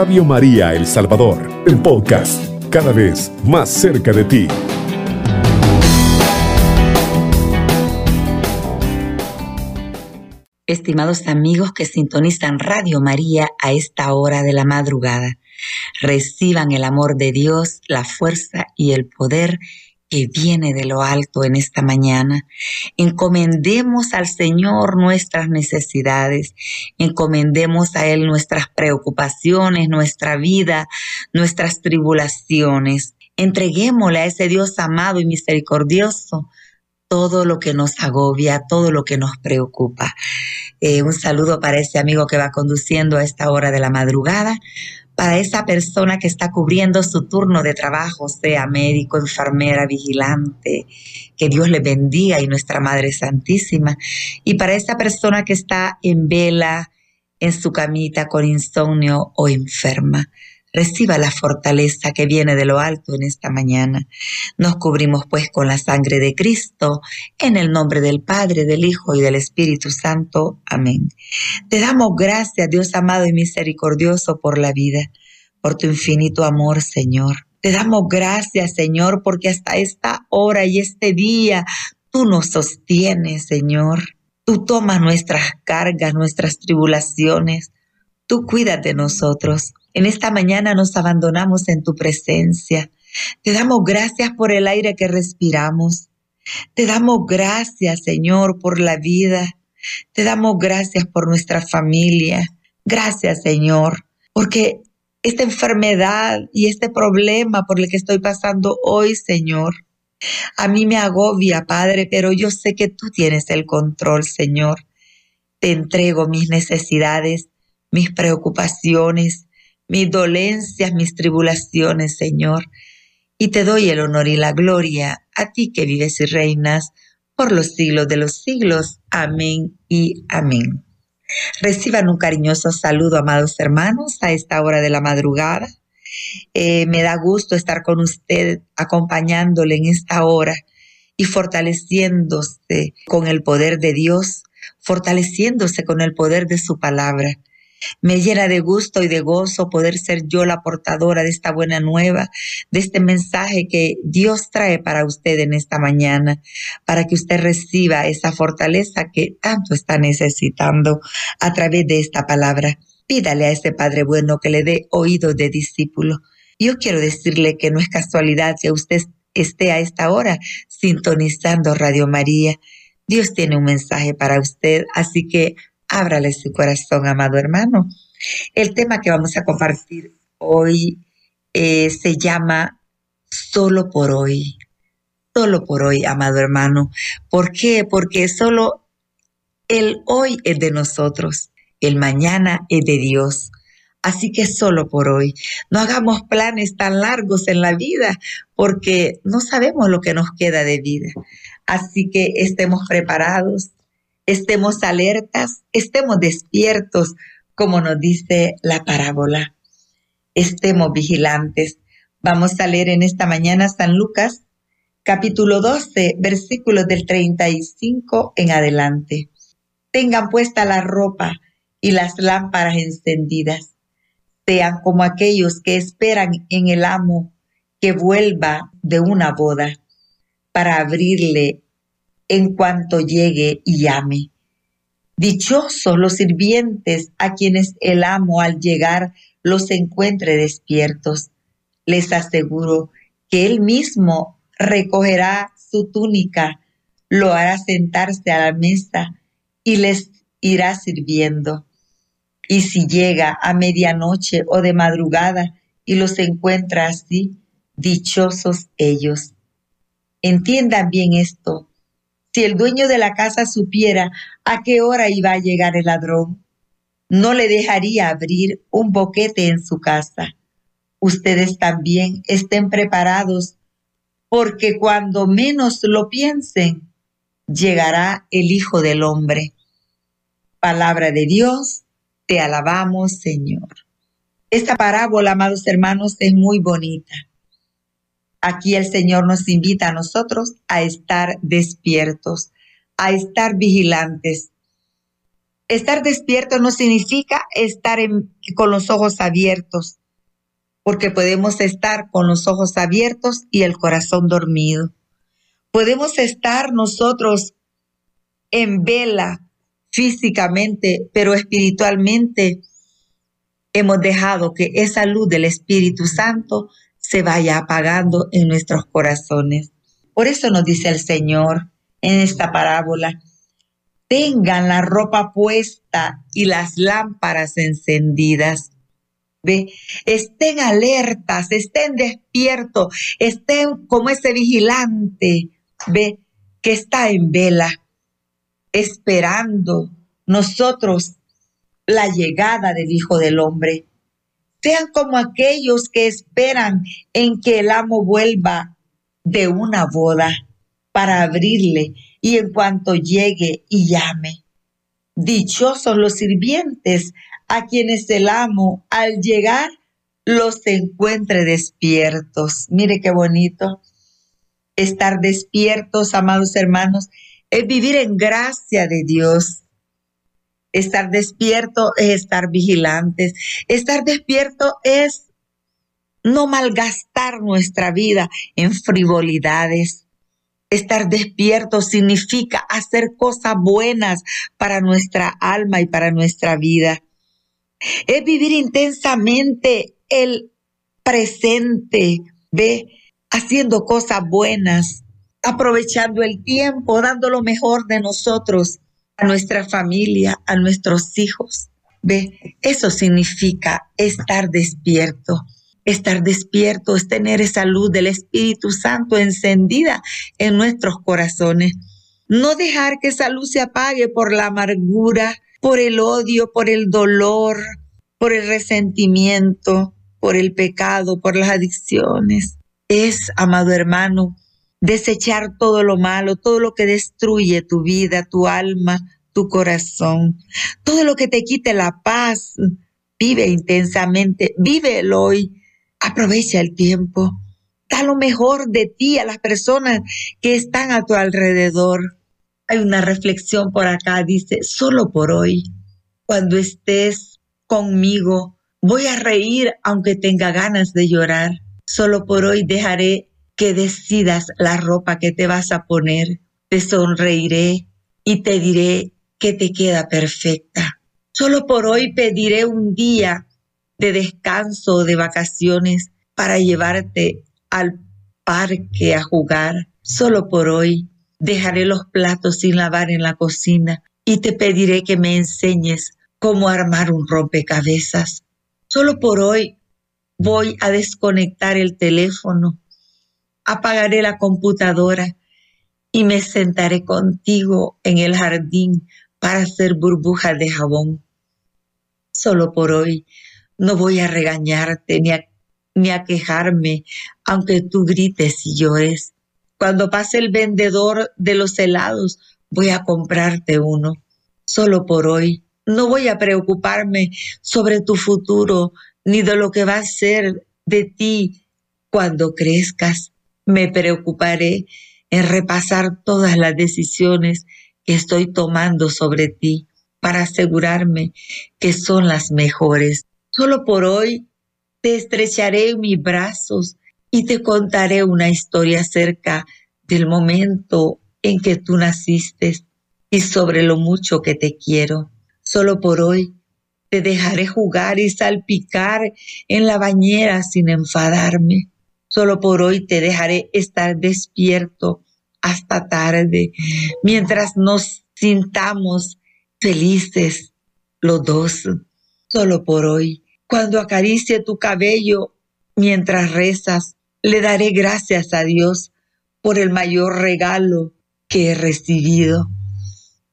Radio María El Salvador, el podcast, cada vez más cerca de ti. Estimados amigos que sintonizan Radio María a esta hora de la madrugada, reciban el amor de Dios, la fuerza y el poder que viene de lo alto en esta mañana. Encomendemos al Señor nuestras necesidades, encomendemos a Él nuestras preocupaciones, nuestra vida, nuestras tribulaciones. Entreguémosle a ese Dios amado y misericordioso todo lo que nos agobia, todo lo que nos preocupa. Eh, un saludo para ese amigo que va conduciendo a esta hora de la madrugada para esa persona que está cubriendo su turno de trabajo, sea médico, enfermera, vigilante, que Dios le bendiga y nuestra Madre Santísima. Y para esa persona que está en vela, en su camita con insomnio o enferma, reciba la fortaleza que viene de lo alto en esta mañana. Nos cubrimos pues con la sangre de Cristo, en el nombre del Padre, del Hijo y del Espíritu Santo. Amén. Te damos gracias, Dios amado y misericordioso, por la vida, por tu infinito amor, Señor. Te damos gracias, Señor, porque hasta esta hora y este día tú nos sostienes, Señor. Tú tomas nuestras cargas, nuestras tribulaciones. Tú cuidas de nosotros. En esta mañana nos abandonamos en tu presencia. Te damos gracias por el aire que respiramos. Te damos gracias, Señor, por la vida. Te damos gracias por nuestra familia. Gracias, Señor, porque esta enfermedad y este problema por el que estoy pasando hoy, Señor, a mí me agobia, Padre, pero yo sé que tú tienes el control, Señor. Te entrego mis necesidades, mis preocupaciones, mis dolencias, mis tribulaciones, Señor. Y te doy el honor y la gloria a ti que vives y reinas por los siglos de los siglos. Amén y amén. Reciban un cariñoso saludo, amados hermanos, a esta hora de la madrugada. Eh, me da gusto estar con usted, acompañándole en esta hora y fortaleciéndose con el poder de Dios, fortaleciéndose con el poder de su palabra. Me llena de gusto y de gozo poder ser yo la portadora de esta buena nueva, de este mensaje que Dios trae para usted en esta mañana, para que usted reciba esa fortaleza que tanto está necesitando a través de esta palabra. Pídale a ese Padre bueno que le dé oído de discípulo. Yo quiero decirle que no es casualidad que usted esté a esta hora sintonizando Radio María. Dios tiene un mensaje para usted, así que ábrale su corazón, amado hermano. El tema que vamos a compartir hoy eh, se llama Solo por hoy. Solo por hoy, amado hermano. ¿Por qué? Porque solo el hoy es de nosotros, el mañana es de Dios. Así que solo por hoy. No hagamos planes tan largos en la vida porque no sabemos lo que nos queda de vida. Así que estemos preparados, estemos alertas, estemos despiertos, como nos dice la parábola. Estemos vigilantes. Vamos a leer en esta mañana San Lucas, capítulo 12, versículos del 35 en adelante. Tengan puesta la ropa y las lámparas encendidas. Sean como aquellos que esperan en el amo que vuelva de una boda para abrirle en cuanto llegue y llame. Dichosos los sirvientes a quienes el amo al llegar los encuentre despiertos. Les aseguro que él mismo recogerá su túnica, lo hará sentarse a la mesa y les irá sirviendo. Y si llega a medianoche o de madrugada y los encuentra así, dichosos ellos. Entiendan bien esto si el dueño de la casa supiera a qué hora iba a llegar el ladrón, no le dejaría abrir un boquete en su casa. Ustedes también estén preparados, porque cuando menos lo piensen, llegará el Hijo del Hombre. Palabra de Dios, te alabamos, Señor. Esta parábola, amados hermanos, es muy bonita. Aquí el Señor nos invita a nosotros a estar despiertos, a estar vigilantes. Estar despierto no significa estar con los ojos abiertos, porque podemos estar con los ojos abiertos y el corazón dormido. Podemos estar nosotros en vela físicamente, pero espiritualmente hemos dejado que esa luz del Espíritu Santo se vaya apagando en nuestros corazones. Por eso nos dice el Señor en esta parábola, tengan la ropa puesta y las lámparas encendidas. ¿Ve? Estén alertas, estén despiertos, estén como ese vigilante, ¿ve? Que está en vela, esperando nosotros la llegada del Hijo del Hombre. Sean como aquellos que esperan en que el amo vuelva de una boda para abrirle y en cuanto llegue y llame. Dichosos los sirvientes a quienes el amo al llegar los encuentre despiertos. Mire qué bonito. Estar despiertos, amados hermanos, es vivir en gracia de Dios. Estar despierto es estar vigilantes. Estar despierto es no malgastar nuestra vida en frivolidades. Estar despierto significa hacer cosas buenas para nuestra alma y para nuestra vida. Es vivir intensamente el presente, ve, haciendo cosas buenas, aprovechando el tiempo, dando lo mejor de nosotros a nuestra familia, a nuestros hijos. Ve, eso significa estar despierto. Estar despierto es tener esa luz del Espíritu Santo encendida en nuestros corazones. No dejar que esa luz se apague por la amargura, por el odio, por el dolor, por el resentimiento, por el pecado, por las adicciones. Es, amado hermano, desechar todo lo malo, todo lo que destruye tu vida, tu alma, tu corazón, todo lo que te quite la paz. Vive intensamente, vive el hoy, Aprovecha el tiempo. Da lo mejor de ti a las personas que están a tu alrededor. Hay una reflexión por acá, dice, solo por hoy, cuando estés conmigo, voy a reír aunque tenga ganas de llorar. Solo por hoy dejaré que decidas la ropa que te vas a poner. Te sonreiré y te diré que te queda perfecta. Solo por hoy pediré un día de descanso, de vacaciones, para llevarte al parque a jugar. Solo por hoy dejaré los platos sin lavar en la cocina y te pediré que me enseñes cómo armar un rompecabezas. Solo por hoy voy a desconectar el teléfono, apagaré la computadora y me sentaré contigo en el jardín para hacer burbujas de jabón. Solo por hoy no voy a regañarte ni a, ni a quejarme, aunque tú grites y llores. Cuando pase el vendedor de los helados, voy a comprarte uno. Solo por hoy. No voy a preocuparme sobre tu futuro ni de lo que va a ser de ti cuando crezcas. Me preocuparé en repasar todas las decisiones que estoy tomando sobre ti para asegurarme que son las mejores. Solo por hoy te estrecharé en mis brazos y te contaré una historia acerca del momento en que tú naciste y sobre lo mucho que te quiero. Solo por hoy te dejaré jugar y salpicar en la bañera sin enfadarme. Solo por hoy te dejaré estar despierto hasta tarde, mientras nos sintamos felices los dos. Solo por hoy cuando acaricie tu cabello mientras rezas, le daré gracias a Dios por el mayor regalo que he recibido.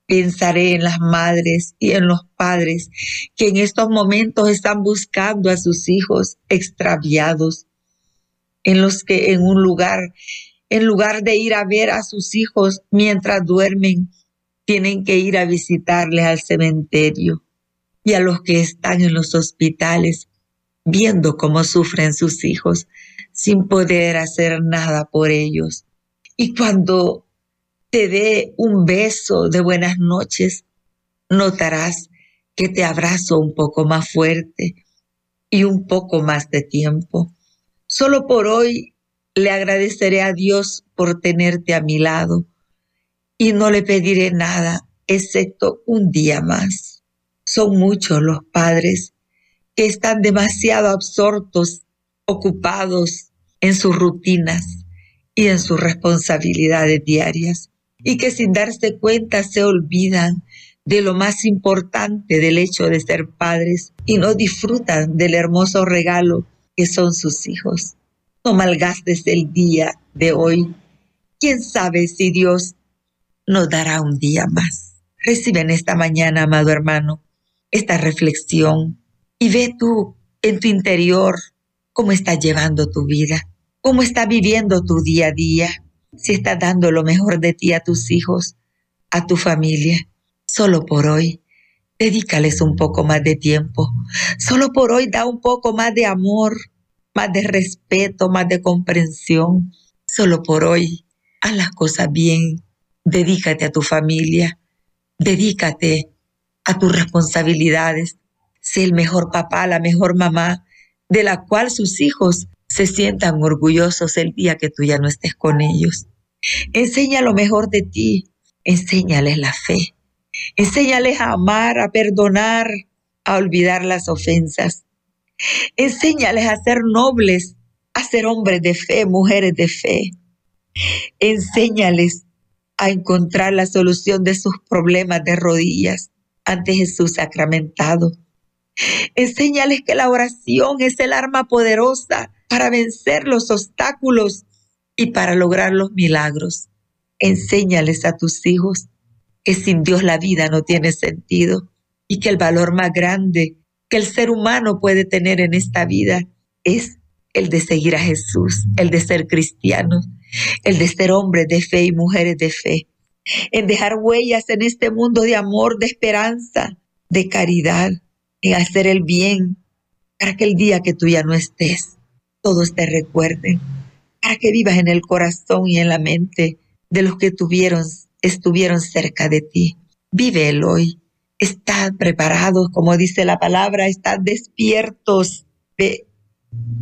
Pensaré en las madres y en los padres que en estos momentos están buscando a sus hijos extraviados, en los que en un lugar, en lugar de ir a ver a sus hijos mientras duermen, tienen que ir a visitarles al cementerio y a los que están en los hospitales viendo cómo sufren sus hijos sin poder hacer nada por ellos. Y cuando te dé un beso de buenas noches, notarás que te abrazo un poco más fuerte y un poco más de tiempo. Solo por hoy le agradeceré a Dios por tenerte a mi lado y no le pediré nada excepto un día más. Son muchos los padres que están demasiado absortos, ocupados en sus rutinas y en sus responsabilidades diarias y que sin darse cuenta se olvidan de lo más importante del hecho de ser padres y no disfrutan del hermoso regalo que son sus hijos. No malgastes el día de hoy. ¿Quién sabe si Dios nos dará un día más? Recibe en esta mañana, amado hermano, esta reflexión y ve tú en tu interior cómo estás llevando tu vida, cómo estás viviendo tu día a día, si estás dando lo mejor de ti a tus hijos, a tu familia Solo por hoy, dedícales un poco más de tiempo. Solo por hoy da un poco más de amor, más de respeto, más de comprensión. Solo por hoy, haz las cosas bien. Dedícate a tu familia. Dedícate a tus responsabilidades. Sé el mejor papá, la mejor mamá, de la cual sus hijos se sientan orgullosos el día que tú ya no estés con ellos. Enseña lo mejor de ti. Enséñales la fe. Enséñales a amar, a perdonar, a olvidar las ofensas. Enséñales a ser nobles, a ser hombres de fe, mujeres de fe. Enséñales a encontrar la solución de sus problemas de rodillas ante Jesús sacramentado. Enséñales que la oración es el arma poderosa para vencer los obstáculos y para lograr los milagros. Enséñales a tus hijos que sin Dios la vida no tiene sentido y que el valor más grande que el ser humano puede tener en esta vida es el de seguir a Jesús, el de ser cristianos, el de ser hombres de fe y mujeres de fe, en dejar huellas en este mundo de amor, de esperanza, de caridad, en hacer el bien, para que el día que tú ya no estés, todos te recuerden, para que vivas en el corazón y en la mente de los que tuvieron estuvieron cerca de ti. Vive el hoy. Estad preparados, como dice la palabra, estad despiertos,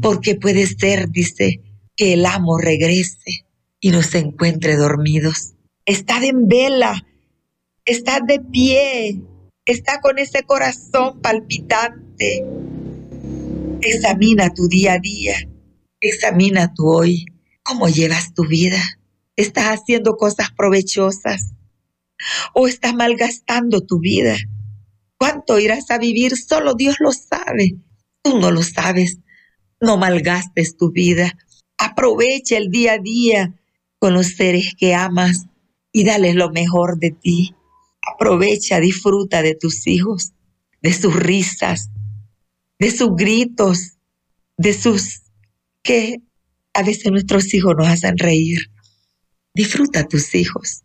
porque puede ser, dice, que el amo regrese y nos encuentre dormidos. Estad en vela, estad de pie, está con ese corazón palpitante. Examina tu día a día, examina tu hoy, cómo llevas tu vida estás haciendo cosas provechosas o estás malgastando tu vida. ¿Cuánto irás a vivir? Solo Dios lo sabe. Tú no lo sabes. No malgastes tu vida. Aprovecha el día a día con los seres que amas y dales lo mejor de ti. Aprovecha, disfruta de tus hijos, de sus risas, de sus gritos, de sus que a veces nuestros hijos nos hacen reír. Disfruta tus hijos.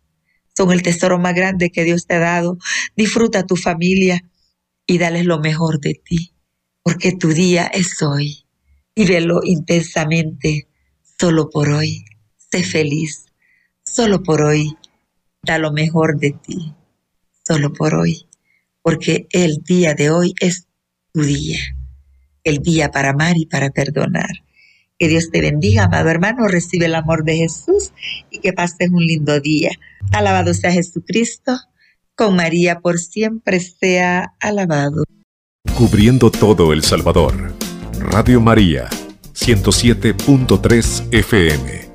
Son el tesoro más grande que Dios te ha dado. Disfruta tu familia y dales lo mejor de ti, porque tu día es hoy. Vívelo intensamente, solo por hoy. Sé feliz, solo por hoy. Da lo mejor de ti, solo por hoy, porque el día de hoy es tu día, el día para amar y para perdonar. Que Dios te bendiga, amado hermano. Recibe el amor de Jesús y que pases un lindo día. Alabado sea Jesucristo. Con María por siempre sea alabado. Cubriendo todo El Salvador. Radio María, 107.3 FM.